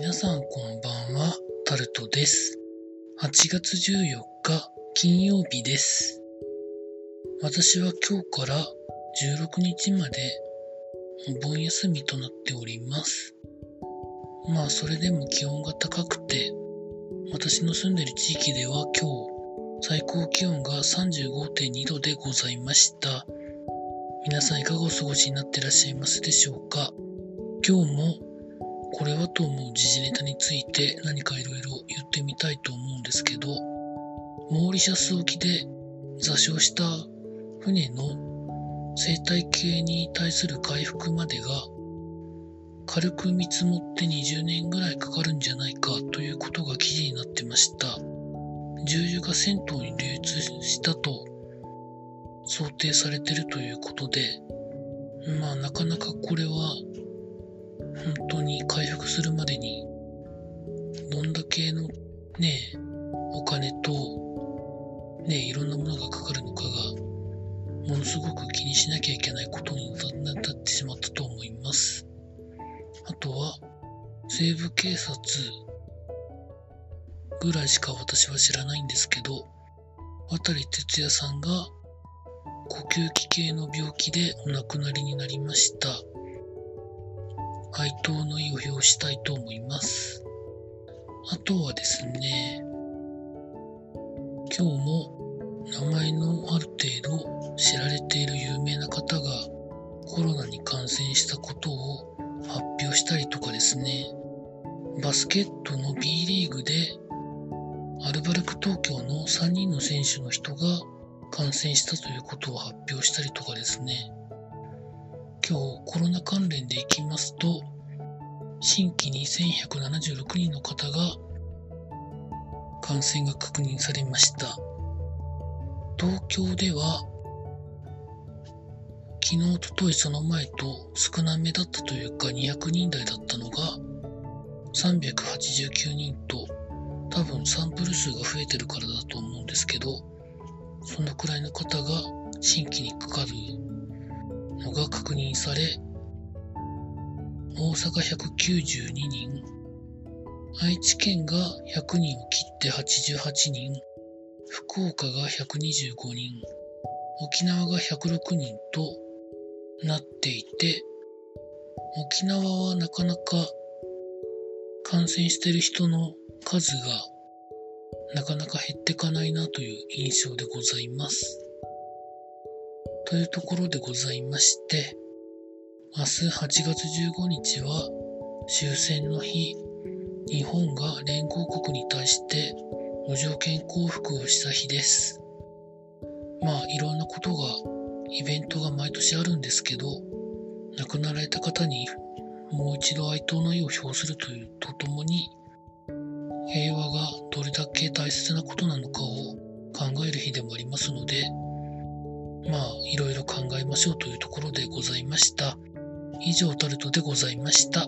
皆さんこんばんは、タルトです。8月14日金曜日です。私は今日から16日までお盆休みとなっております。まあそれでも気温が高くて、私の住んでる地域では今日最高気温が35.2度でございました。皆さんいかがお過ごしになってらっしゃいますでしょうか？今日もこれはと思う時事ネタについて何かいろいろ言ってみたいと思うんですけど、モーリシャス沖で座礁した船の生態系に対する回復までが軽く見積もって20年ぐらいかかるんじゃないかということが記事になってました。重油が銭湯に流通したと想定されてるということで、まあなかなかこれは本当に回復するまでにどんだけのねお金とねいろんなものがかかるのかがものすごく気にしなきゃいけないことになってしまったと思います。あとは西部警察ぐらいしか私は知らないんですけど渡哲也さんが呼吸器系の病気でお亡くなりになりました。哀悼の意を表したいと思います。あとはですね、今日も名前のある程度知られている有名な方がコロナに感染したことを発表したりとかですね、バスケットの B リーグでアルバルク東京の3人の選手の人が感染したということを発表したりとかですね、今日コロナ関連でいきますと、新規に1176人の方が感染が確認されました。東京では、昨日、おとといその前と少なめだったというか200人台だったのが389人と多分サンプル数が増えてるからだと思うんですけど、そのくらいの方が新規にかかるが確認され、大阪192人、愛知県が100人を切って88人、福岡が125人、沖縄が106人となっていて、沖縄はなかなか感染してる人の数がなかなか減ってかないなという印象でございます。というところでございまして、明日8月15日は終戦の日、日本が連合国に対して無条件降伏をした日です。まあいろんなことが、イベントが毎年あるんですけど、亡くなられた方にもう一度哀悼の意を表するというとともに、平和がどれだけ大切なことなのかを考える日でもありますので、まあ、いろいろ考えましょうというところでございました。以上、タルトでございました。